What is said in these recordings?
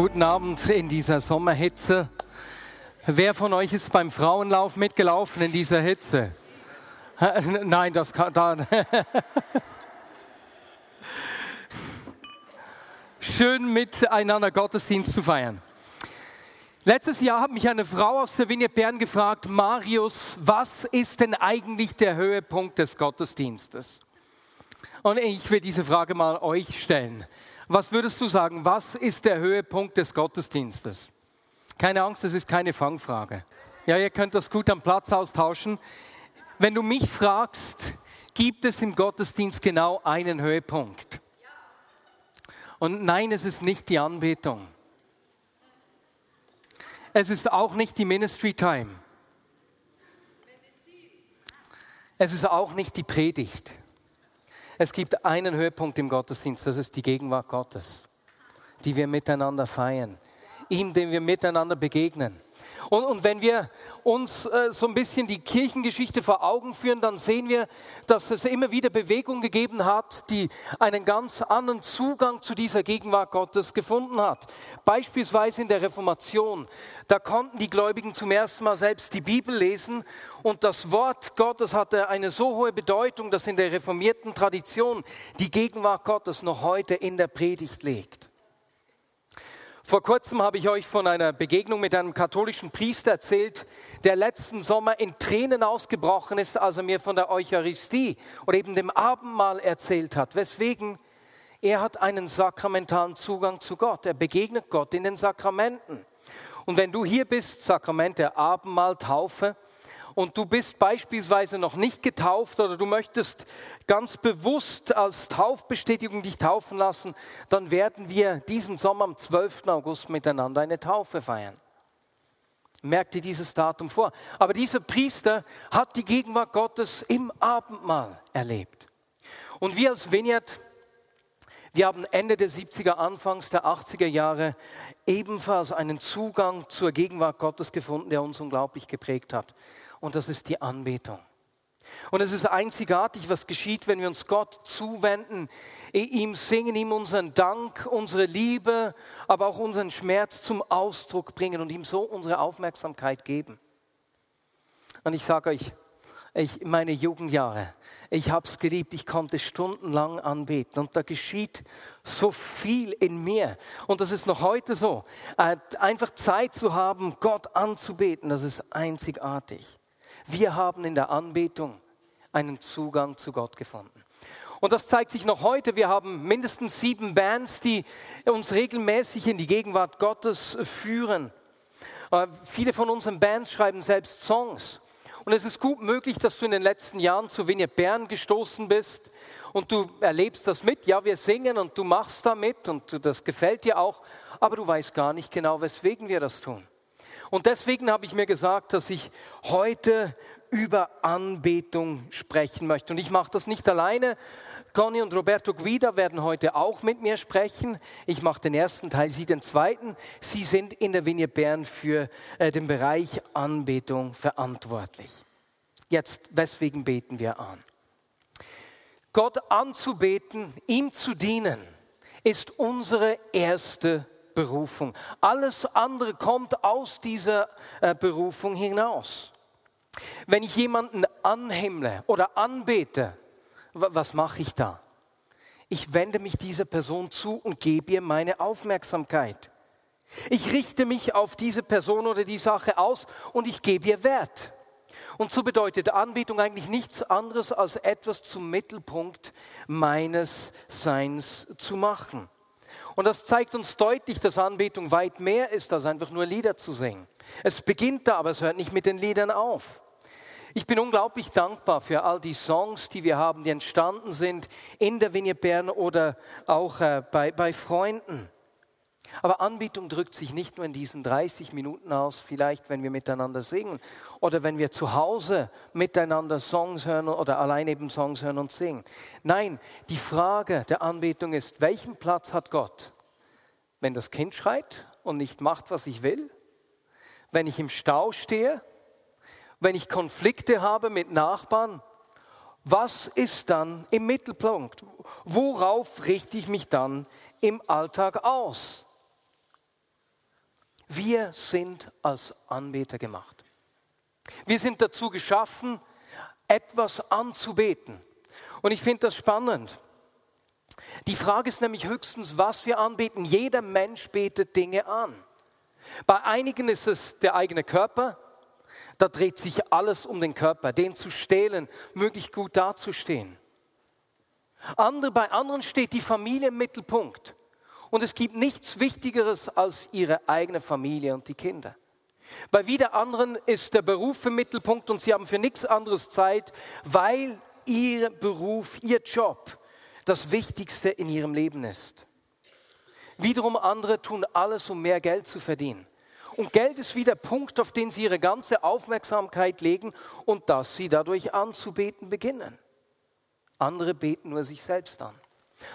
Guten Abend in dieser Sommerhitze. Wer von euch ist beim Frauenlauf mitgelaufen in dieser Hitze? Nein, das kann da. Schön miteinander Gottesdienst zu feiern. Letztes Jahr hat mich eine Frau aus der Vignette Bern gefragt, Marius, was ist denn eigentlich der Höhepunkt des Gottesdienstes? Und ich will diese Frage mal euch stellen. Was würdest du sagen, was ist der Höhepunkt des Gottesdienstes? Keine Angst, das ist keine Fangfrage. Ja, ihr könnt das gut am Platz austauschen. Wenn du mich fragst, gibt es im Gottesdienst genau einen Höhepunkt? Und nein, es ist nicht die Anbetung. Es ist auch nicht die Ministry Time. Es ist auch nicht die Predigt. Es gibt einen Höhepunkt im Gottesdienst, das ist die Gegenwart Gottes, die wir miteinander feiern, ihm, dem wir miteinander begegnen. Und, und wenn wir uns äh, so ein bisschen die Kirchengeschichte vor Augen führen, dann sehen wir, dass es immer wieder Bewegung gegeben hat, die einen ganz anderen Zugang zu dieser Gegenwart Gottes gefunden hat. Beispielsweise in der Reformation. Da konnten die Gläubigen zum ersten Mal selbst die Bibel lesen und das Wort Gottes hatte eine so hohe Bedeutung, dass in der reformierten Tradition die Gegenwart Gottes noch heute in der Predigt liegt. Vor kurzem habe ich euch von einer Begegnung mit einem katholischen Priester erzählt, der letzten Sommer in Tränen ausgebrochen ist, als er mir von der Eucharistie oder eben dem Abendmahl erzählt hat. Weswegen? Er hat einen sakramentalen Zugang zu Gott. Er begegnet Gott in den Sakramenten. Und wenn du hier bist, Sakrament der Abendmahl, Taufe, und du bist beispielsweise noch nicht getauft oder du möchtest ganz bewusst als Taufbestätigung dich taufen lassen, dann werden wir diesen Sommer am 12. August miteinander eine Taufe feiern. Merk dir dieses Datum vor. Aber dieser Priester hat die Gegenwart Gottes im Abendmahl erlebt. Und wir als Vineyard, wir haben Ende der 70er, Anfangs der 80er Jahre ebenfalls einen Zugang zur Gegenwart Gottes gefunden, der uns unglaublich geprägt hat und das ist die Anbetung. Und es ist einzigartig, was geschieht, wenn wir uns Gott zuwenden, ihm singen, ihm unseren Dank, unsere Liebe, aber auch unseren Schmerz zum Ausdruck bringen und ihm so unsere Aufmerksamkeit geben. Und ich sage euch, ich, meine Jugendjahre, ich habe es geliebt, ich konnte stundenlang anbeten und da geschieht so viel in mir. Und das ist noch heute so. Äh, einfach Zeit zu haben, Gott anzubeten, das ist einzigartig. Wir haben in der Anbetung einen Zugang zu Gott gefunden. Und das zeigt sich noch heute. Wir haben mindestens sieben Bands, die uns regelmäßig in die Gegenwart Gottes führen. Äh, viele von unseren Bands schreiben selbst Songs. Und es ist gut möglich, dass du in den letzten Jahren zu Vignette Bern gestoßen bist und du erlebst das mit. Ja, wir singen und du machst da mit und das gefällt dir auch, aber du weißt gar nicht genau, weswegen wir das tun. Und deswegen habe ich mir gesagt, dass ich heute über Anbetung sprechen möchte. Und ich mache das nicht alleine. Conny und Roberto Guida werden heute auch mit mir sprechen. Ich mache den ersten Teil, Sie den zweiten. Sie sind in der Vinie Bern für äh, den Bereich Anbetung verantwortlich. Jetzt, weswegen beten wir an? Gott anzubeten, ihm zu dienen, ist unsere erste Berufung. Alles andere kommt aus dieser äh, Berufung hinaus. Wenn ich jemanden anhimmle oder anbete, was mache ich da? Ich wende mich dieser Person zu und gebe ihr meine Aufmerksamkeit. Ich richte mich auf diese Person oder die Sache aus und ich gebe ihr Wert. Und so bedeutet Anbetung eigentlich nichts anderes als etwas zum Mittelpunkt meines Seins zu machen. Und das zeigt uns deutlich, dass Anbetung weit mehr ist, als einfach nur Lieder zu singen. Es beginnt da, aber es hört nicht mit den Liedern auf. Ich bin unglaublich dankbar für all die Songs, die wir haben, die entstanden sind in der Vignette Bern oder auch äh, bei, bei Freunden. Aber Anbetung drückt sich nicht nur in diesen 30 Minuten aus, vielleicht wenn wir miteinander singen oder wenn wir zu Hause miteinander Songs hören oder allein eben Songs hören und singen. Nein, die Frage der Anbetung ist, welchen Platz hat Gott? Wenn das Kind schreit und nicht macht, was ich will? Wenn ich im Stau stehe? Wenn ich Konflikte habe mit Nachbarn? Was ist dann im Mittelpunkt? Worauf richte ich mich dann im Alltag aus? Wir sind als Anbeter gemacht. Wir sind dazu geschaffen, etwas anzubeten. Und ich finde das spannend. Die Frage ist nämlich höchstens, was wir anbeten. Jeder Mensch betet Dinge an. Bei einigen ist es der eigene Körper. Da dreht sich alles um den Körper, den zu stehlen, möglichst gut dazustehen. Andere, bei anderen steht die Familie im Mittelpunkt. Und es gibt nichts Wichtigeres als ihre eigene Familie und die Kinder. Bei wieder anderen ist der Beruf im Mittelpunkt und sie haben für nichts anderes Zeit, weil ihr Beruf, ihr Job das Wichtigste in ihrem Leben ist. Wiederum andere tun alles, um mehr Geld zu verdienen. Und Geld ist wie der Punkt, auf den sie ihre ganze Aufmerksamkeit legen und dass sie dadurch anzubeten beginnen. Andere beten nur sich selbst an.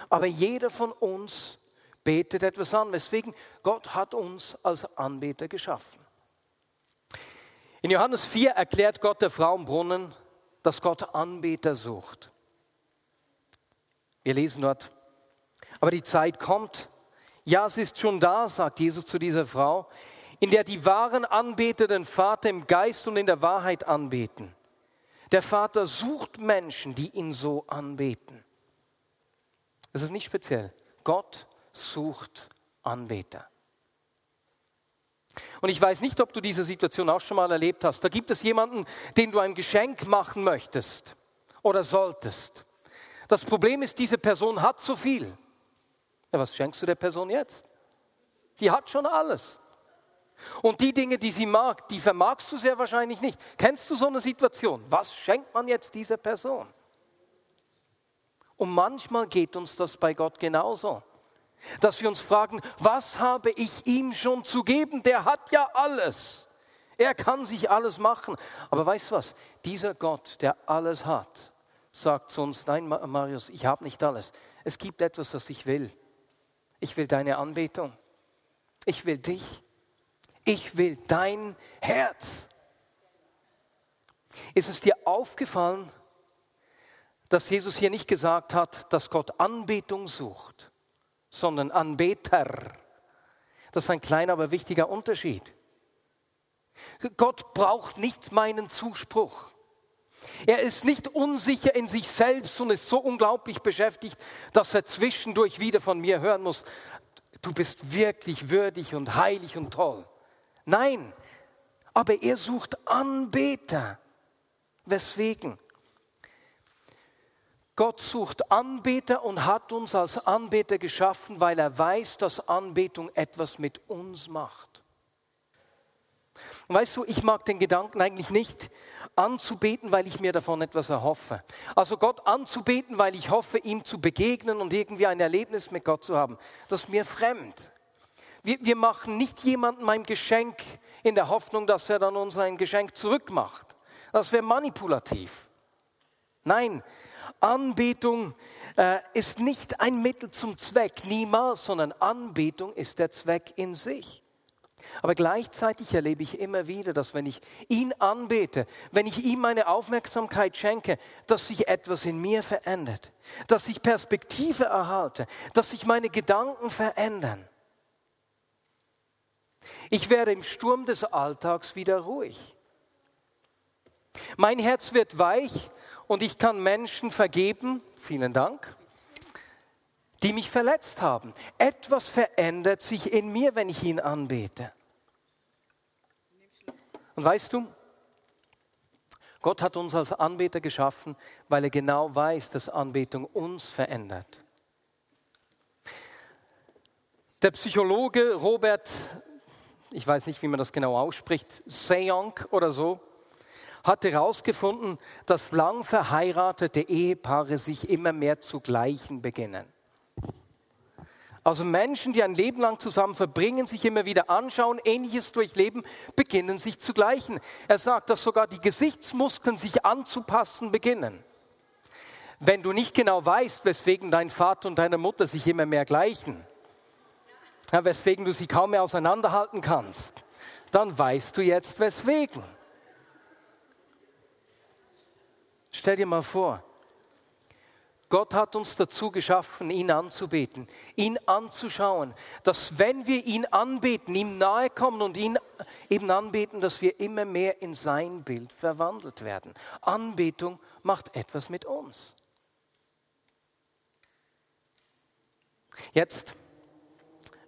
Aber jeder von uns betet etwas an, weswegen Gott hat uns als Anbeter geschaffen. In Johannes 4 erklärt Gott der Frau im Brunnen, dass Gott Anbeter sucht. Wir lesen dort, aber die Zeit kommt, ja, es ist schon da, sagt Jesus zu dieser Frau, in der die wahren Anbeter den Vater im Geist und in der Wahrheit anbeten. Der Vater sucht Menschen, die ihn so anbeten. Das ist nicht speziell. Gott sucht Anbeter. Und ich weiß nicht, ob du diese Situation auch schon mal erlebt hast. Da gibt es jemanden, den du ein Geschenk machen möchtest oder solltest. Das Problem ist, diese Person hat zu viel. Ja, was schenkst du der Person jetzt? Die hat schon alles. Und die Dinge, die sie mag, die vermagst du sehr wahrscheinlich nicht. Kennst du so eine Situation? Was schenkt man jetzt dieser Person? Und manchmal geht uns das bei Gott genauso. Dass wir uns fragen, was habe ich ihm schon zu geben? Der hat ja alles. Er kann sich alles machen. Aber weißt du was? Dieser Gott, der alles hat, sagt zu uns, nein, Marius, ich habe nicht alles. Es gibt etwas, was ich will. Ich will deine Anbetung. Ich will dich. Ich will dein Herz. Ist es dir aufgefallen, dass Jesus hier nicht gesagt hat, dass Gott Anbetung sucht, sondern Anbeter. Das ist ein kleiner, aber wichtiger Unterschied. Gott braucht nicht meinen Zuspruch. Er ist nicht unsicher in sich selbst und ist so unglaublich beschäftigt, dass er zwischendurch wieder von mir hören muss, du bist wirklich würdig und heilig und toll. Nein, aber er sucht Anbeter. Weswegen? Gott sucht Anbeter und hat uns als Anbeter geschaffen, weil er weiß, dass Anbetung etwas mit uns macht. Und weißt du, ich mag den Gedanken eigentlich nicht anzubeten, weil ich mir davon etwas erhoffe. Also Gott anzubeten, weil ich hoffe, ihm zu begegnen und irgendwie ein Erlebnis mit Gott zu haben. Das ist mir fremd. Wir, wir machen nicht jemandem ein Geschenk in der Hoffnung, dass er dann uns ein Geschenk zurückmacht. Das wäre manipulativ. Nein, Anbetung äh, ist nicht ein Mittel zum Zweck, niemals, sondern Anbetung ist der Zweck in sich. Aber gleichzeitig erlebe ich immer wieder, dass wenn ich ihn anbete, wenn ich ihm meine Aufmerksamkeit schenke, dass sich etwas in mir verändert, dass ich Perspektive erhalte, dass sich meine Gedanken verändern. Ich werde im Sturm des Alltags wieder ruhig. Mein Herz wird weich und ich kann Menschen vergeben, vielen Dank, die mich verletzt haben. Etwas verändert sich in mir, wenn ich ihn anbete. Und weißt du, Gott hat uns als Anbeter geschaffen, weil er genau weiß, dass Anbetung uns verändert. Der Psychologe Robert, ich weiß nicht, wie man das genau ausspricht, Seyong oder so, hat herausgefunden, dass lang verheiratete Ehepaare sich immer mehr zu gleichen beginnen. Also Menschen, die ein Leben lang zusammen verbringen, sich immer wieder anschauen, ähnliches durchleben, beginnen sich zu gleichen. Er sagt, dass sogar die Gesichtsmuskeln sich anzupassen beginnen. Wenn du nicht genau weißt, weswegen dein Vater und deine Mutter sich immer mehr gleichen, weswegen du sie kaum mehr auseinanderhalten kannst, dann weißt du jetzt weswegen. Stell dir mal vor, Gott hat uns dazu geschaffen, ihn anzubeten, ihn anzuschauen, dass wenn wir ihn anbeten, ihm nahe kommen und ihn eben anbeten, dass wir immer mehr in sein Bild verwandelt werden. Anbetung macht etwas mit uns. Jetzt,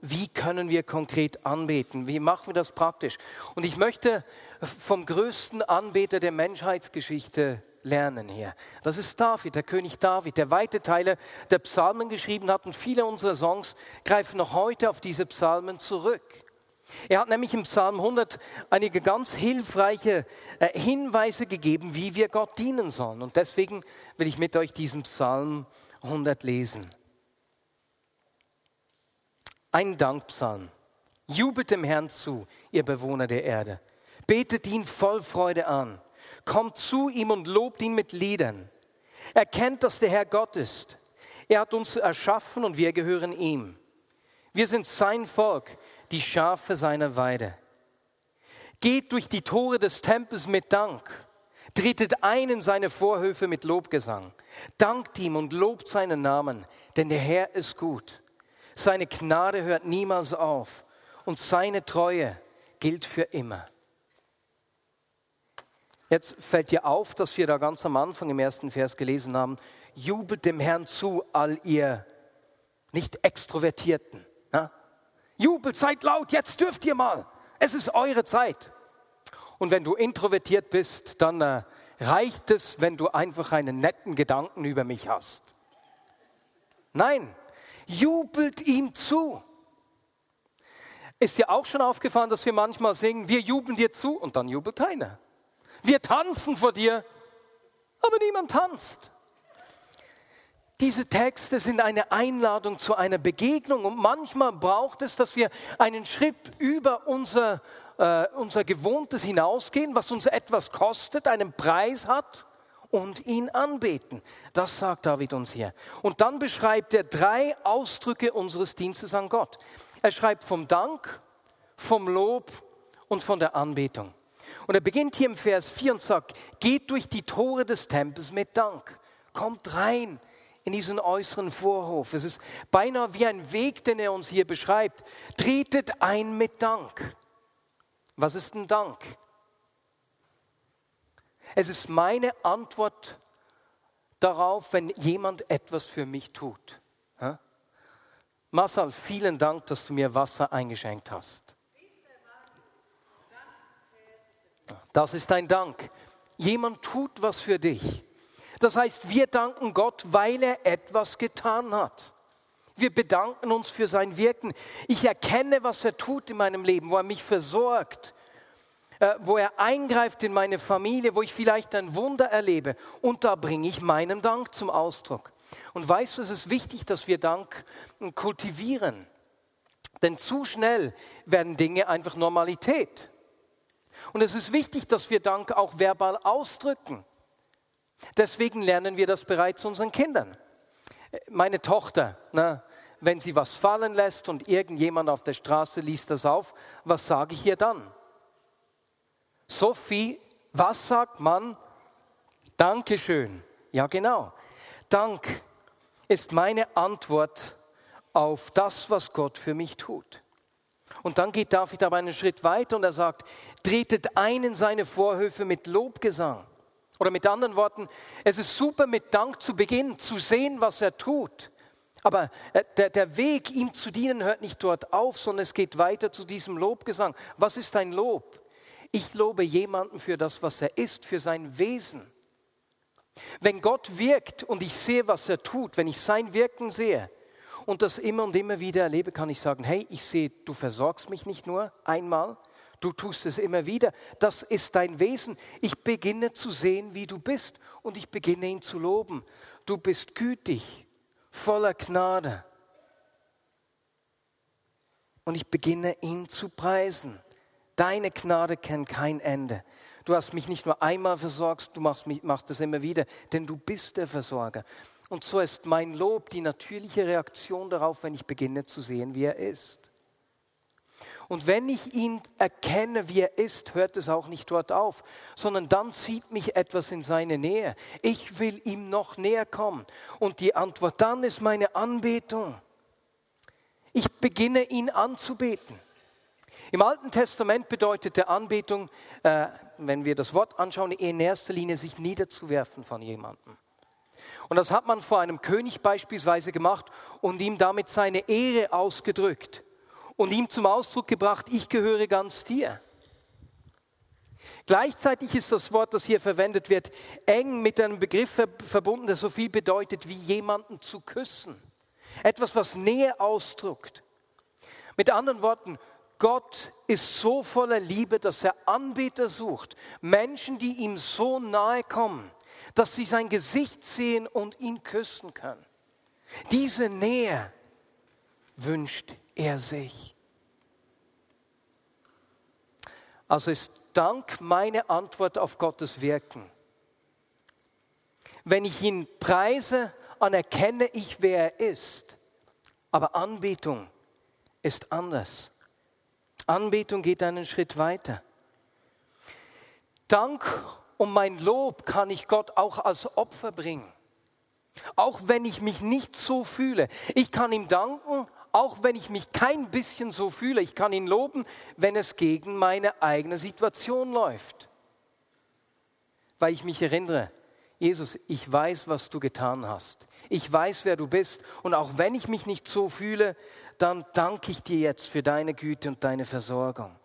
wie können wir konkret anbeten? Wie machen wir das praktisch? Und ich möchte vom größten Anbeter der Menschheitsgeschichte lernen hier. Das ist David, der König David, der weite Teile der Psalmen geschrieben hat und viele unserer Songs greifen noch heute auf diese Psalmen zurück. Er hat nämlich im Psalm 100 einige ganz hilfreiche äh, Hinweise gegeben, wie wir Gott dienen sollen. Und deswegen will ich mit euch diesen Psalm 100 lesen. Ein Dankpsalm. Jubelt dem Herrn zu, ihr Bewohner der Erde. Betet ihn voll Freude an Kommt zu ihm und lobt ihn mit Liedern. Erkennt, dass der Herr Gott ist. Er hat uns erschaffen und wir gehören ihm. Wir sind sein Volk, die Schafe seiner Weide. Geht durch die Tore des Tempels mit Dank. Tretet ein in seine Vorhöfe mit Lobgesang. Dankt ihm und lobt seinen Namen, denn der Herr ist gut. Seine Gnade hört niemals auf und seine Treue gilt für immer. Jetzt fällt dir auf, dass wir da ganz am Anfang im ersten Vers gelesen haben, jubelt dem Herrn zu, all ihr nicht Extrovertierten. Ja? Jubelt, seid laut, jetzt dürft ihr mal. Es ist eure Zeit. Und wenn du introvertiert bist, dann äh, reicht es, wenn du einfach einen netten Gedanken über mich hast. Nein, jubelt ihm zu. Ist dir auch schon aufgefallen, dass wir manchmal singen, wir jubeln dir zu und dann jubelt keiner. Wir tanzen vor dir, aber niemand tanzt. Diese Texte sind eine Einladung zu einer Begegnung und manchmal braucht es, dass wir einen Schritt über unser, äh, unser Gewohntes hinausgehen, was uns etwas kostet, einen Preis hat und ihn anbeten. Das sagt David uns hier. Und dann beschreibt er drei Ausdrücke unseres Dienstes an Gott. Er schreibt vom Dank, vom Lob und von der Anbetung. Und er beginnt hier im Vers 4 und sagt, geht durch die Tore des Tempels mit Dank. Kommt rein in diesen äußeren Vorhof. Es ist beinahe wie ein Weg, den er uns hier beschreibt. Tretet ein mit Dank. Was ist ein Dank? Es ist meine Antwort darauf, wenn jemand etwas für mich tut. Marcel, vielen Dank, dass du mir Wasser eingeschenkt hast. Das ist ein Dank. Jemand tut was für dich. Das heißt, wir danken Gott, weil er etwas getan hat. Wir bedanken uns für sein Wirken. Ich erkenne, was er tut in meinem Leben, wo er mich versorgt, äh, wo er eingreift in meine Familie, wo ich vielleicht ein Wunder erlebe. Und da bringe ich meinen Dank zum Ausdruck. Und weißt du, es ist wichtig, dass wir Dank kultivieren. Denn zu schnell werden Dinge einfach Normalität. Und es ist wichtig, dass wir Dank auch verbal ausdrücken. Deswegen lernen wir das bereits unseren Kindern. Meine Tochter, na, wenn sie was fallen lässt und irgendjemand auf der Straße liest das auf, was sage ich ihr dann? Sophie, was sagt man? Dankeschön. Ja, genau. Dank ist meine Antwort auf das, was Gott für mich tut. Und dann geht David aber einen Schritt weiter und er sagt, tretet ein in seine Vorhöfe mit Lobgesang. Oder mit anderen Worten, es ist super mit Dank zu beginnen, zu sehen, was er tut. Aber äh, der, der Weg, ihm zu dienen, hört nicht dort auf, sondern es geht weiter zu diesem Lobgesang. Was ist ein Lob? Ich lobe jemanden für das, was er ist, für sein Wesen. Wenn Gott wirkt und ich sehe, was er tut, wenn ich sein Wirken sehe, und das immer und immer wieder erlebe, kann ich sagen, hey, ich sehe, du versorgst mich nicht nur einmal, du tust es immer wieder. Das ist dein Wesen. Ich beginne zu sehen, wie du bist und ich beginne ihn zu loben. Du bist gütig, voller Gnade. und ich beginne ihn zu preisen. Deine Gnade kennt kein Ende. Du hast mich nicht nur einmal versorgt, du machst, mich, machst das immer wieder, denn du bist der Versorger. Und so ist mein Lob die natürliche Reaktion darauf, wenn ich beginne zu sehen, wie er ist. Und wenn ich ihn erkenne, wie er ist, hört es auch nicht dort auf, sondern dann zieht mich etwas in seine Nähe. Ich will ihm noch näher kommen. Und die Antwort dann ist meine Anbetung. Ich beginne ihn anzubeten. Im Alten Testament bedeutete Anbetung, äh, wenn wir das Wort anschauen, in erster Linie sich niederzuwerfen von jemandem. Und das hat man vor einem König beispielsweise gemacht und ihm damit seine Ehre ausgedrückt und ihm zum Ausdruck gebracht, ich gehöre ganz dir. Gleichzeitig ist das Wort, das hier verwendet wird, eng mit einem Begriff verbunden, der so viel bedeutet wie jemanden zu küssen. Etwas, was Nähe ausdrückt. Mit anderen Worten, Gott ist so voller Liebe, dass er Anbeter sucht. Menschen, die ihm so nahe kommen, dass sie sein Gesicht sehen und ihn küssen können. Diese Nähe wünscht er sich. Also ist Dank meine Antwort auf Gottes Wirken. Wenn ich ihn preise, anerkenne ich, wer er ist. Aber Anbetung ist anders. Anbetung geht einen Schritt weiter. Dank um mein Lob kann ich Gott auch als Opfer bringen. Auch wenn ich mich nicht so fühle. Ich kann ihm danken, auch wenn ich mich kein bisschen so fühle. Ich kann ihn loben, wenn es gegen meine eigene Situation läuft. Weil ich mich erinnere, Jesus, ich weiß, was du getan hast. Ich weiß, wer du bist. Und auch wenn ich mich nicht so fühle, dann danke ich dir jetzt für deine Güte und deine Versorgung.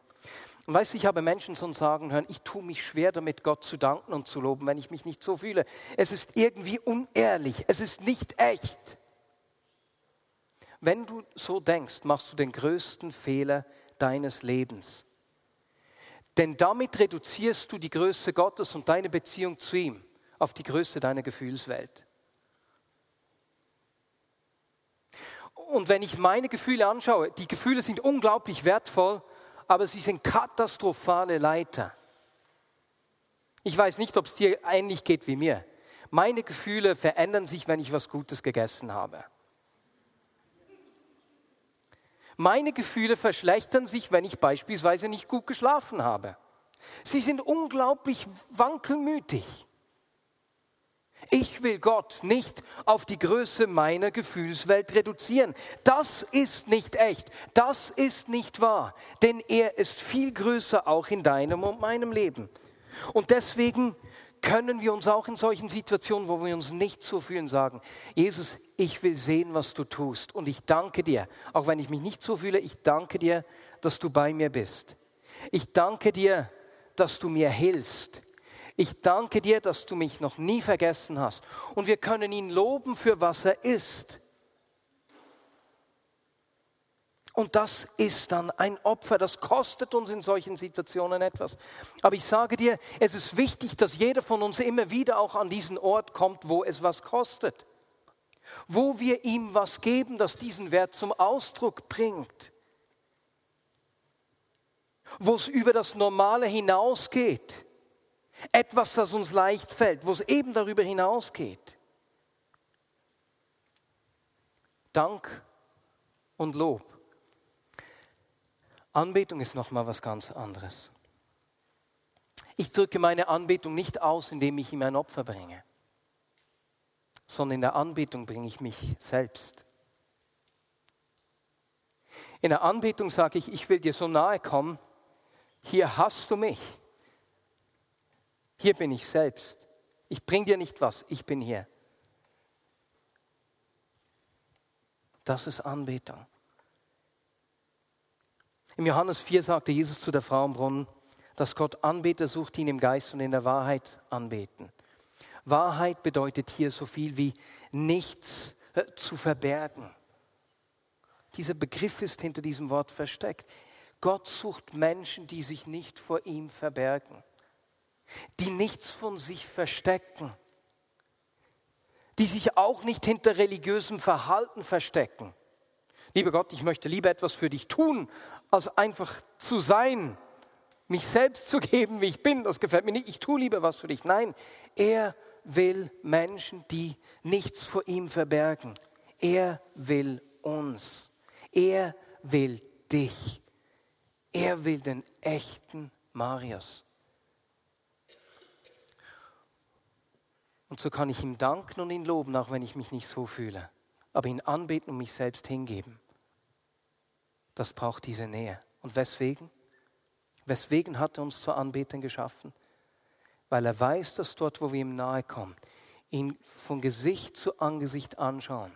Und weißt du, ich habe Menschen schon sagen hören, ich tue mich schwer damit, Gott zu danken und zu loben, wenn ich mich nicht so fühle. Es ist irgendwie unehrlich, es ist nicht echt. Wenn du so denkst, machst du den größten Fehler deines Lebens. Denn damit reduzierst du die Größe Gottes und deine Beziehung zu ihm auf die Größe deiner Gefühlswelt. Und wenn ich meine Gefühle anschaue, die Gefühle sind unglaublich wertvoll, aber sie sind katastrophale Leiter. Ich weiß nicht, ob es dir ähnlich geht wie mir. Meine Gefühle verändern sich, wenn ich was Gutes gegessen habe. Meine Gefühle verschlechtern sich, wenn ich beispielsweise nicht gut geschlafen habe. Sie sind unglaublich wankelmütig. Ich will Gott nicht auf die Größe meiner Gefühlswelt reduzieren. Das ist nicht echt. Das ist nicht wahr. Denn er ist viel größer auch in deinem und meinem Leben. Und deswegen können wir uns auch in solchen Situationen, wo wir uns nicht so fühlen, sagen, Jesus, ich will sehen, was du tust. Und ich danke dir, auch wenn ich mich nicht so fühle, ich danke dir, dass du bei mir bist. Ich danke dir, dass du mir hilfst. Ich danke dir, dass du mich noch nie vergessen hast. Und wir können ihn loben für was er ist. Und das ist dann ein Opfer, das kostet uns in solchen Situationen etwas. Aber ich sage dir, es ist wichtig, dass jeder von uns immer wieder auch an diesen Ort kommt, wo es was kostet. Wo wir ihm was geben, das diesen Wert zum Ausdruck bringt. Wo es über das Normale hinausgeht. Etwas, das uns leicht fällt, wo es eben darüber hinausgeht. Dank und Lob. Anbetung ist nochmal was ganz anderes. Ich drücke meine Anbetung nicht aus, indem ich ihm ein Opfer bringe, sondern in der Anbetung bringe ich mich selbst. In der Anbetung sage ich, ich will dir so nahe kommen, hier hast du mich. Hier bin ich selbst. Ich bringe dir nicht was, ich bin hier. Das ist Anbetung. Im Johannes 4 sagte Jesus zu der Frau im Brunnen, dass Gott Anbeter sucht, die ihn im Geist und in der Wahrheit anbeten. Wahrheit bedeutet hier so viel wie nichts äh, zu verbergen. Dieser Begriff ist hinter diesem Wort versteckt. Gott sucht Menschen, die sich nicht vor ihm verbergen die nichts von sich verstecken, die sich auch nicht hinter religiösem Verhalten verstecken. Lieber Gott, ich möchte lieber etwas für dich tun, als einfach zu sein, mich selbst zu geben, wie ich bin. Das gefällt mir nicht. Ich tue lieber was für dich. Nein, er will Menschen, die nichts vor ihm verbergen. Er will uns. Er will dich. Er will den echten Marius. Und so kann ich ihm danken und ihn loben, auch wenn ich mich nicht so fühle. Aber ihn anbeten und mich selbst hingeben. Das braucht diese Nähe. Und weswegen? Weswegen hat er uns zur Anbetung geschaffen? Weil er weiß, dass dort, wo wir ihm nahe kommen, ihn von Gesicht zu Angesicht anschauen,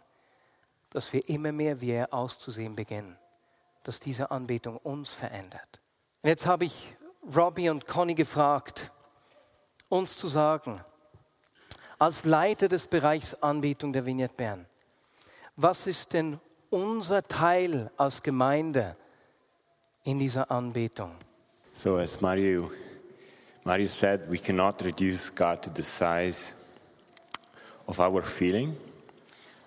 dass wir immer mehr wie er auszusehen beginnen, dass diese Anbetung uns verändert. Und jetzt habe ich Robbie und Conny gefragt, uns zu sagen, als Leiter des Bereichs Anbetung der Vignette Bern, was ist denn unser Teil als Gemeinde in dieser Anbetung? So, as Mario, Mario said, we cannot reduce God to the size of our feeling.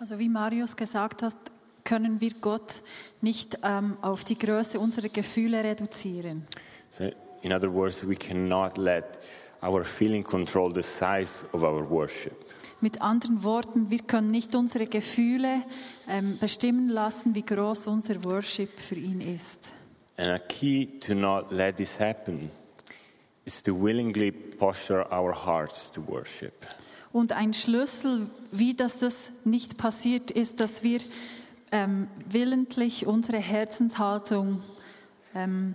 Also wie Marius gesagt hat, können wir Gott nicht ähm, auf die Größe unserer Gefühle reduzieren. So, in other words, we cannot let our feeling control the size of our worship. Mit anderen Worten, wir können nicht unsere Gefühle ähm, bestimmen lassen, wie groß unser Worship für ihn ist. And a key to not let this happen is to willingly posture our hearts to worship. Und ein Schlüssel, wie das, das nicht passiert, ist, dass wir ähm, willentlich unsere Herzenshaltung ähm,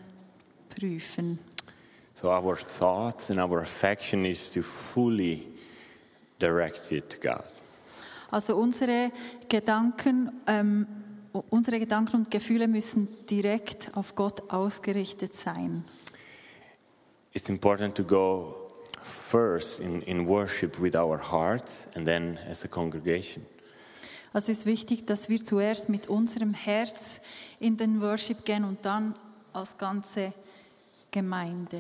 prüfen. So our thoughts and our affection is to fully direct it to God. Also unsere Gedanken, ähm, unsere Gedanken und Gefühle müssen direkt auf Gott ausgerichtet sein. It's important to go first in, in worship with our hearts and then as a congregation. Also es ist wichtig, dass wir zuerst mit unserem Herz in den Worship gehen und dann als ganze Gemeinde.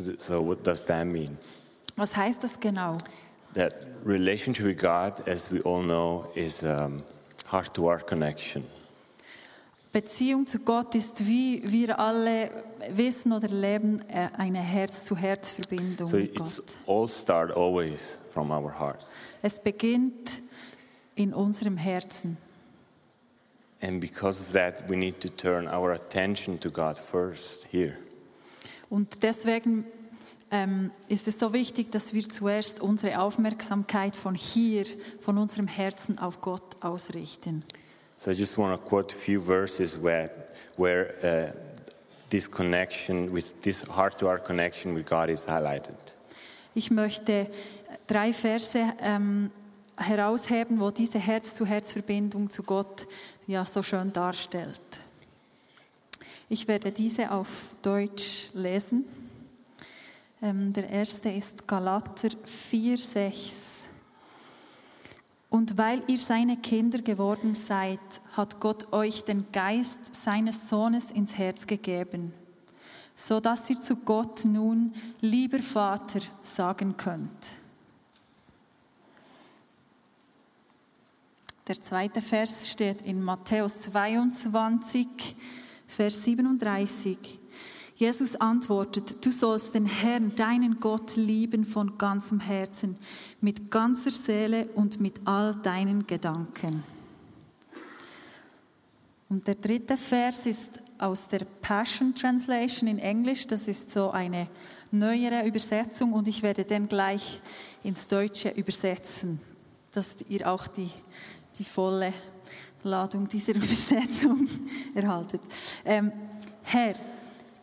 So what does that mean? Was heißt das genau? That relationship with God, as we all know, is um, heart-to-heart connection. Beziehung zu Gott ist, wie wir alle wissen oder leben, äh, eine Herz-zu-Herz-Verbindung So mit Gott. all start always from our hearts. Es beginnt in unserem Herzen. And because of that, we need to turn our attention to God first here. Und deswegen ähm, ist es so wichtig, dass wir zuerst unsere Aufmerksamkeit von hier, von unserem Herzen auf Gott ausrichten. So I just want to quote a few verses where, where uh, this connection, with this heart-to-heart connection with God is highlighted. Ich möchte drei Verse ähm, herausheben, wo diese Herz-zu-Herz-Verbindung zu Gott ja so schön darstellt. Ich werde diese auf Deutsch lesen. Ähm, der erste ist Galater 4, 6. Und weil ihr seine Kinder geworden seid, hat Gott euch den Geist seines Sohnes ins Herz gegeben, so dass ihr zu Gott nun, lieber Vater, sagen könnt. Der zweite Vers steht in Matthäus 22, Vers 37. Jesus antwortet, du sollst den Herrn, deinen Gott, lieben von ganzem Herzen, mit ganzer Seele und mit all deinen Gedanken. Und der dritte Vers ist aus der Passion Translation in Englisch. Das ist so eine neuere Übersetzung und ich werde den gleich ins Deutsche übersetzen, dass ihr auch die, die volle Ladung dieser Übersetzung erhaltet. Ähm, Herr,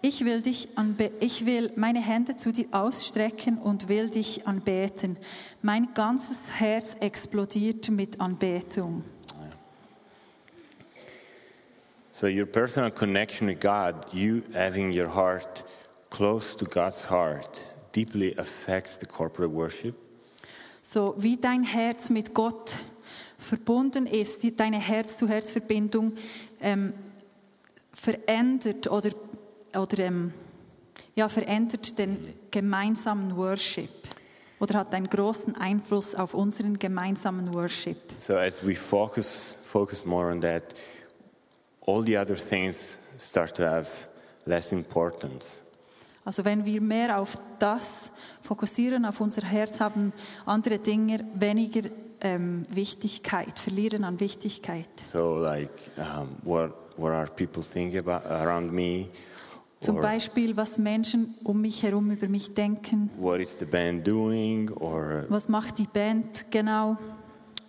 ich will, dich anbe ich will meine Hände zu dir ausstrecken und will dich anbeten. Mein ganzes Herz explodiert mit Anbetung. So your personal connection with God, you having your heart close to God's heart, deeply affects the corporate worship. So wie dein Herz mit Gott verbunden ist, die- deine Herz-zu-Herz-Verbindung ähm, verändert oder, oder ähm, ja, verändert den gemeinsamen Worship oder hat einen großen Einfluss auf unseren gemeinsamen Worship. So as we focus focus more on that, all the other things start to have less importance. Also wenn wir mehr auf das fokussieren, auf unser Herz, haben andere Dinge weniger ähm, Wichtigkeit, verlieren an Wichtigkeit. So, like, um, what, what are people thinking about around me? Zum Beispiel, was Menschen um mich herum über mich denken. what is the band doing? Or, Was macht die Band genau?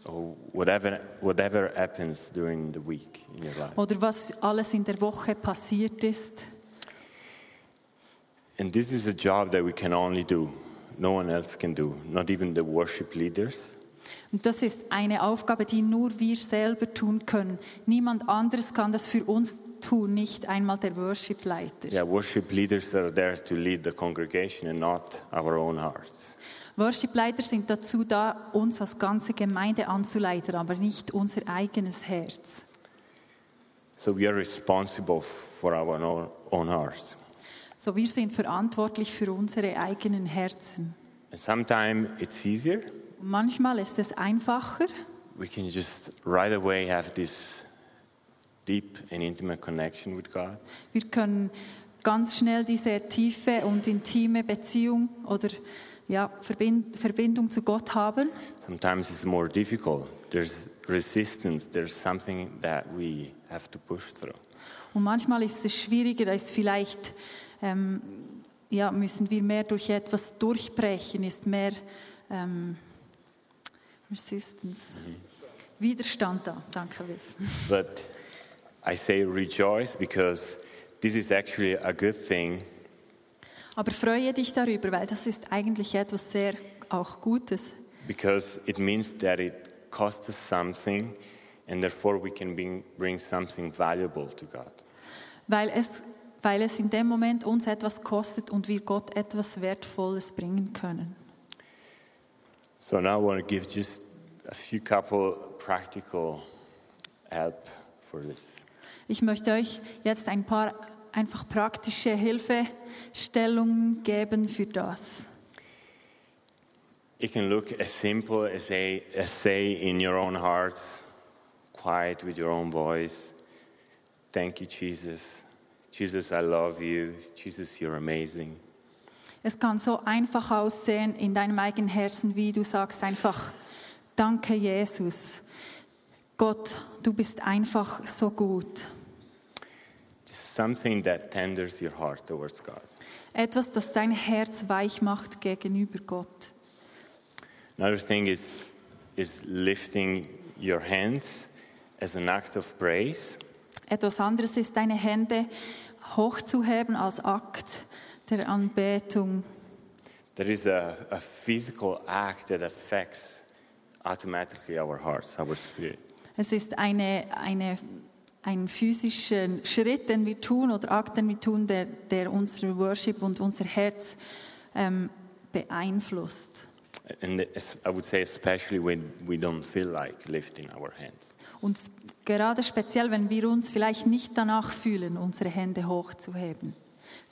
or whatever, whatever happens during the week in your life. Oder was alles in der Woche passiert ist. And this is a job that we can only do. No one else can do, not even the worship leaders. Und das ist eine Aufgabe, die nur wir selber tun können. Niemand anderes kann das für uns tun, nicht einmal der Worship-Leiter. Yeah, worship leaders are there to lead the congregation and not our own hearts. Worship-Leiter sind dazu da, uns als ganze Gemeinde anzuleiten, aber nicht unser eigenes Herz. So we are responsible for our own, own hearts. So, wir sind verantwortlich für unsere eigenen Herzen. And sometimes it's easier. Manchmal ist es einfacher. We can just right away have this deep and intimate connection with God. Wir können ganz schnell diese tiefe und intime Beziehung oder ja, Verbind Verbindung zu Gott haben. Sometimes it's more difficult. There's resistance. There's something that we have to push through. Und manchmal ist es schwieriger, da ist vielleicht, ähm, ja, müssen wir mehr durch etwas durchbrechen, ist mehr ähm, Resistance, Widerstand da. Danke, Wilf. But I say rejoice because this is actually a good thing Aber freue dich darüber, weil das ist eigentlich etwas sehr auch Gutes. because it means that it costs us something and therefore we can bring, bring something valuable to God. Weil es, weil es in dem Moment uns etwas kostet und wir Gott etwas Wertvolles bringen können. So now I want to give just a few couple practical help for this. Ich möchte euch jetzt ein paar einfach praktische Hilfestellungen geben für das. It can look as simple as a as say in your own hearts, quiet with your own voice. Thank you, Jesus. Jesus, I love you. Jesus, you're amazing. Es kann so einfach aussehen in deinem eigenen Herzen, wie du sagst einfach, danke Jesus. Gott, du bist einfach so gut. Something that tenders your heart towards God. Etwas, das dein Herz weich macht gegenüber Gott. Another thing is is lifting your hands as an act of praise. Etwas anderes ist, deine Hände hochzuheben als Akt der Anbetung. There is a, a physical act that affects automatically our hearts, our spirit. Es ist eine, eine, ein physischer Schritt, den wir tun oder Akt, den wir tun, der, der unser Worship und unser Herz ähm, beeinflusst. And I would say, especially when we don't feel like lifting our hands. Und gerade speziell, wenn wir uns vielleicht nicht danach fühlen, unsere Hände hochzuheben,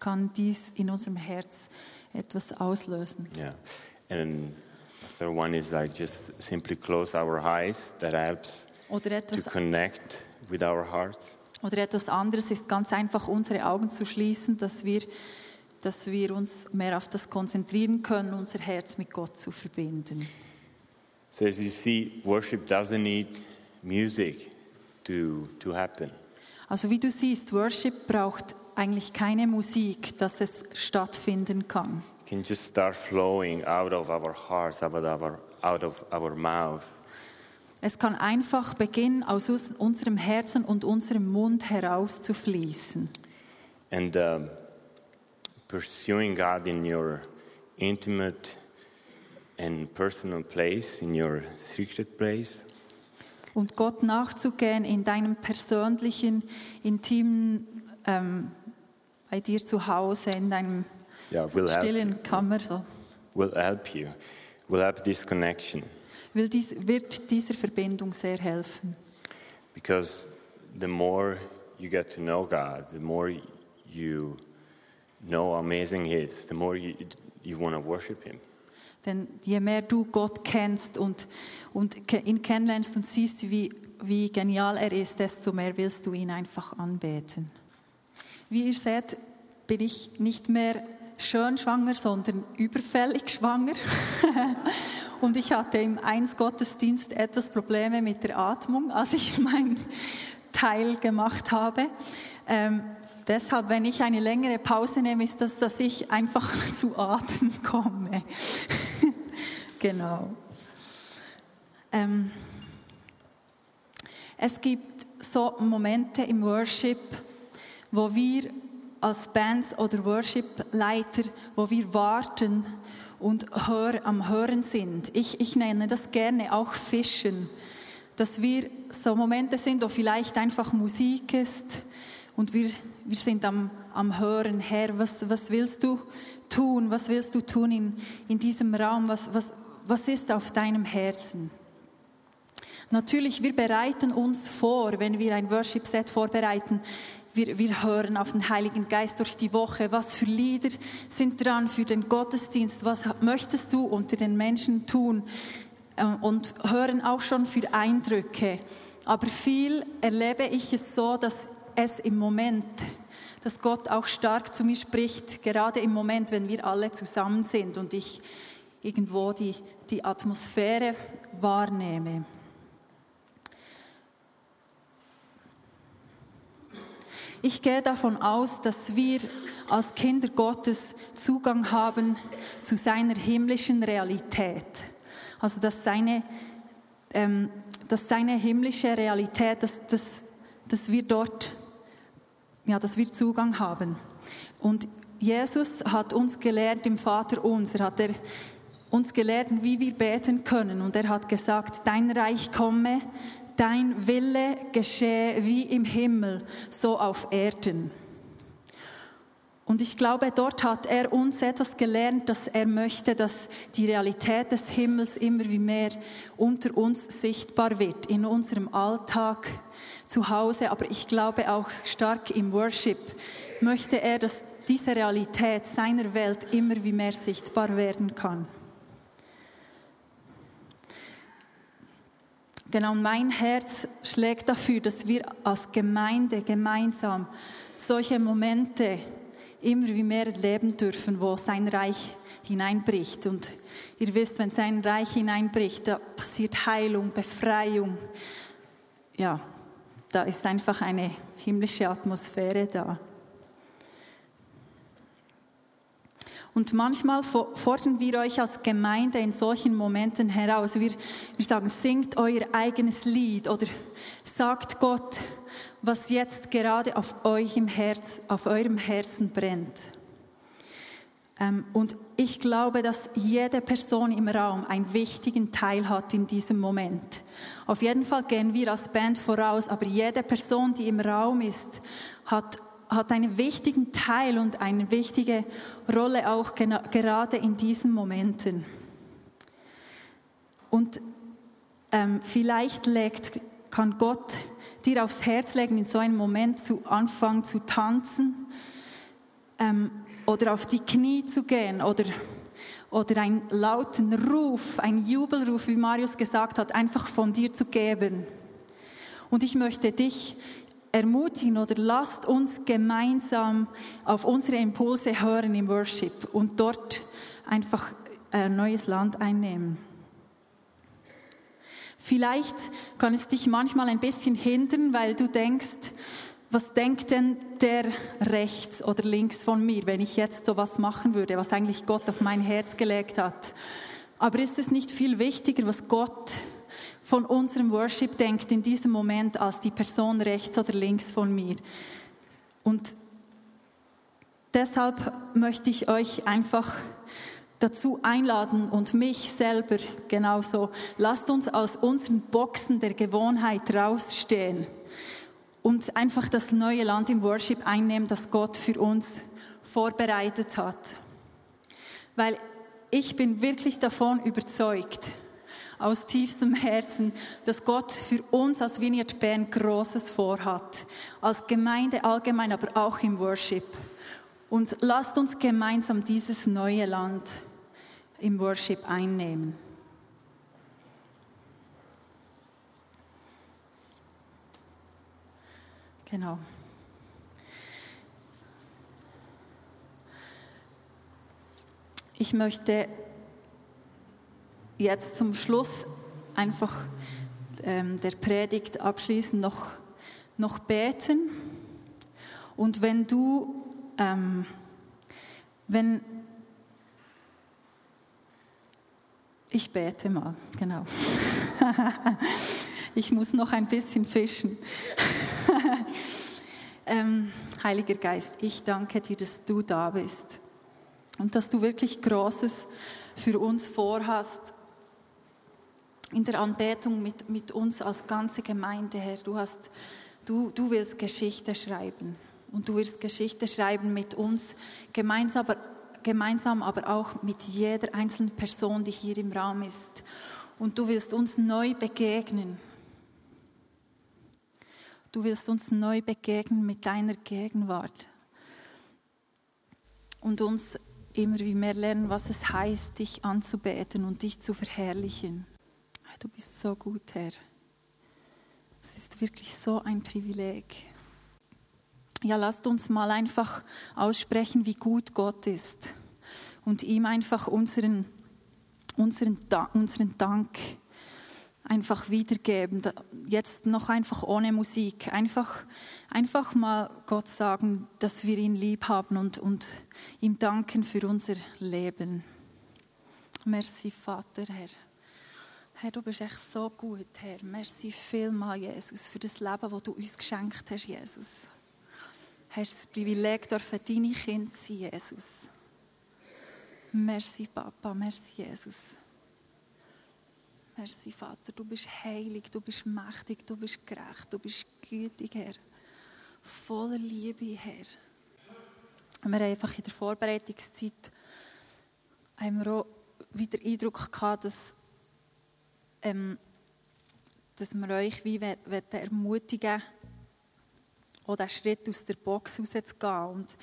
kann dies in unserem Herz etwas auslösen. Yeah. And the third one is like just simply close our eyes. That helps Oder to etwas, connect with our hearts. oder etwas anderes ist ganz einfach, unsere Augen zu schließen, dass wir, dass wir uns mehr auf das konzentrieren können, unser Herz mit Gott zu verbinden. So as you see, worship doesn't need music to, to happen. Also wie du siehst, Worship braucht eigentlich keine Musik, dass es stattfinden kann. Can just start flowing out of our hearts, out of our, out of our mouth. Es kann einfach beginnen, aus us- unserem Herzen und unserem Mund herauszufließen. And um, pursuing God in your intimate and personal place, in your secret place. Und Gott nachzugehen in deinem persönlichen, intimen, ähm, bei dir zu Hause, in deinem Yeah, help, stillen Kammer. So. will help you, will help this connection. Will dies, wird dieser Verbindung sehr helfen. Because the more you get to know God, the more you know how amazing He is, the more you, you want to worship Him. Denn je mehr du Gott kennst und, und ihn kennenlernst und siehst, wie wie genial er ist, desto mehr willst du ihn einfach anbeten. Wie ihr seht, bin ich nicht mehr schön schwanger, sondern überfällig schwanger. Und ich hatte im Eins-Gottesdienst etwas Probleme mit der Atmung, als ich meinen Teil gemacht habe. Ähm, deshalb, wenn ich eine längere Pause nehme, ist das, dass ich einfach zu Atem komme. genau. Ähm, es gibt so Momente im Worship, wo wir als Bands oder Worship-Leiter, wo wir warten und hör, am Hören sind. Ich, ich nenne das gerne auch Fischen, dass wir so Momente sind, wo vielleicht einfach Musik ist und wir, wir sind am, am Hören, Herr, was, was willst du tun, was willst du tun in, in diesem Raum, was, was, was ist auf deinem Herzen? Natürlich, wir bereiten uns vor, wenn wir ein Worship-Set vorbereiten, wir, wir hören auf den Heiligen Geist durch die Woche. Was für Lieder sind dran für den Gottesdienst? Was möchtest du unter den Menschen tun? Äh, und hören auch schon für Eindrücke. Aber viel erlebe ich es so, dass es im Moment, dass Gott auch stark zu mir spricht, gerade im Moment, wenn wir alle zusammen sind und ich irgendwo die, die Atmosphäre wahrnehme. Ich gehe davon aus, dass wir als Kinder Gottes Zugang haben zu seiner himmlischen Realität. Also dass seine, ähm, dass seine himmlische Realität, dass, dass, dass wir dort, ja, dass wir Zugang haben. Und Jesus hat uns gelehrt im Vater unser, hat er uns gelehrt, wie wir beten können. Und er hat gesagt, dein Reich komme, dein Wille geschehe wie im Himmel, so auf Erden. Und ich glaube, dort hat er uns etwas gelernt, dass er möchte, dass die Realität des Himmels immer wie mehr unter uns sichtbar wird, in unserem Alltag, zu Hause, aber ich glaube auch stark im Worship möchte er, dass diese Realität seiner Welt immer wie mehr sichtbar werden kann. Genau, mein Herz schlägt dafür, dass wir als Gemeinde gemeinsam solche Momente immer wie mehr erleben dürfen, wo sein Reich hineinbricht. Und ihr wisst, wenn sein Reich hineinbricht, da passiert Heilung, Befreiung. Ja, da ist einfach eine himmlische Atmosphäre da. Und manchmal fordern wir euch als Gemeinde in solchen Momenten heraus. Wir, wir sagen, singt euer eigenes Lied oder sagt Gott, was jetzt gerade auf euch im Herz, auf eurem Herzen brennt. Ähm, und ich glaube, dass jede Person im Raum einen wichtigen Teil hat in diesem Moment. Auf jeden Fall gehen wir als Band voraus, aber jede Person, die im Raum ist, hat hat einen wichtigen Teil und eine wichtige Rolle auch gerade in diesen Momenten. Und ähm, vielleicht legt, kann Gott dir aufs Herz legen, in so einem Moment zu anfangen zu tanzen ähm, oder auf die Knie zu gehen oder, oder einen lauten Ruf, einen Jubelruf, wie Marius gesagt hat, einfach von dir zu geben. Und ich möchte dich ermutigen oder lasst uns gemeinsam auf unsere Impulse hören im Worship und dort einfach ein neues Land einnehmen. Vielleicht kann es dich manchmal ein bisschen hindern, weil du denkst, was denkt denn der rechts oder links von mir, wenn ich jetzt so was machen würde, was eigentlich Gott auf mein Herz gelegt hat? Aber ist es nicht viel wichtiger, was Gott von unserem Worship denkt in diesem Moment als die Person rechts oder links von mir. Und deshalb möchte ich euch einfach dazu einladen und mich selber genauso. Lasst uns aus unseren Boxen der Gewohnheit rausstehen und einfach das neue Land im Worship einnehmen, das Gott für uns vorbereitet hat. Weil ich bin wirklich davon überzeugt, aus tiefstem Herzen, dass Gott für uns als Vineyard Bern Großes vorhat. Als Gemeinde allgemein, aber auch im Worship. Und lasst uns gemeinsam dieses neue Land im Worship einnehmen. Genau. Ich möchte jetzt zum Schluss einfach ähm, der Predigt abschließend noch, noch beten. Und wenn du, ähm, wenn, ich bete mal, genau. ich muss noch ein bisschen fischen. ähm, Heiliger Geist, ich danke dir, dass du da bist und dass du wirklich Großes für uns vorhast in der Anbetung mit, mit uns als ganze Gemeinde, Herr. Du, hast, du, du willst Geschichte schreiben und du willst Geschichte schreiben mit uns gemeinsam, aber, gemeinsam, aber auch mit jeder einzelnen Person, die hier im Raum ist. Und du willst uns neu begegnen. Du willst uns neu begegnen mit deiner Gegenwart und uns immer wie mehr lernen, was es heißt, dich anzubeten und dich zu verherrlichen. Du bist so gut, Herr. Es ist wirklich so ein Privileg. Ja, lasst uns mal einfach aussprechen, wie gut Gott ist und ihm einfach unseren, unseren, unseren Dank einfach wiedergeben. Jetzt noch einfach ohne Musik. Einfach, einfach mal Gott sagen, dass wir ihn lieb haben und, und ihm danken für unser Leben. Merci, Vater, Herr. Herr, du bist echt so gut, Herr. Merci vielmal, Jesus, für das Leben, das du uns geschenkt hast, Jesus. Herr, das Privileg dürfen deine Kinder sein, Jesus. Merci, Papa, merci, Jesus. Merci, Vater, du bist heilig, du bist mächtig, du bist gerecht, du bist gütig, Herr. Voller Liebe, Herr. Wir haben einfach in der Vorbereitungszeit haben auch wieder Eindruck gehabt, dass ähm, dass wir euch wie ermutigen auch diesen Schritt aus der Box rauszugehen und,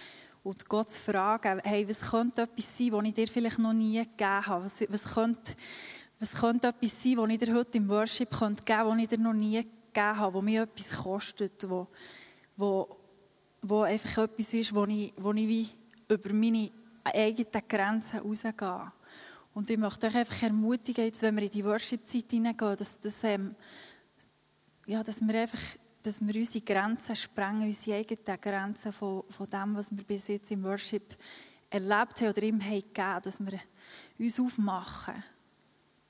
und Gott zu fragen, hey, was könnte etwas sein, was ich dir vielleicht noch nie gegeben habe? Was, was, könnte, was könnte etwas sein, was ich dir heute im Worship könnte geben könnte, was ich dir noch nie gegeben habe, was mir etwas kostet, wo, wo, wo einfach etwas ist, wo ich, wo ich wie über meine eigenen Grenzen rausgehe. Und ich möchte euch einfach ermutigen, jetzt, wenn wir in die Worship-Zeit hineingehen, dass, dass, ähm, ja, dass wir einfach dass wir unsere Grenzen sprengen, unsere eigenen Grenzen von, von dem, was wir bis jetzt im Worship erlebt haben oder ihm haben gegeben, dass wir uns aufmachen.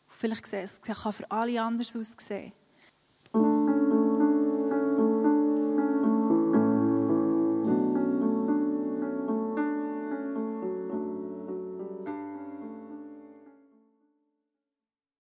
Vielleicht sehen es kann für alle anders aussehen.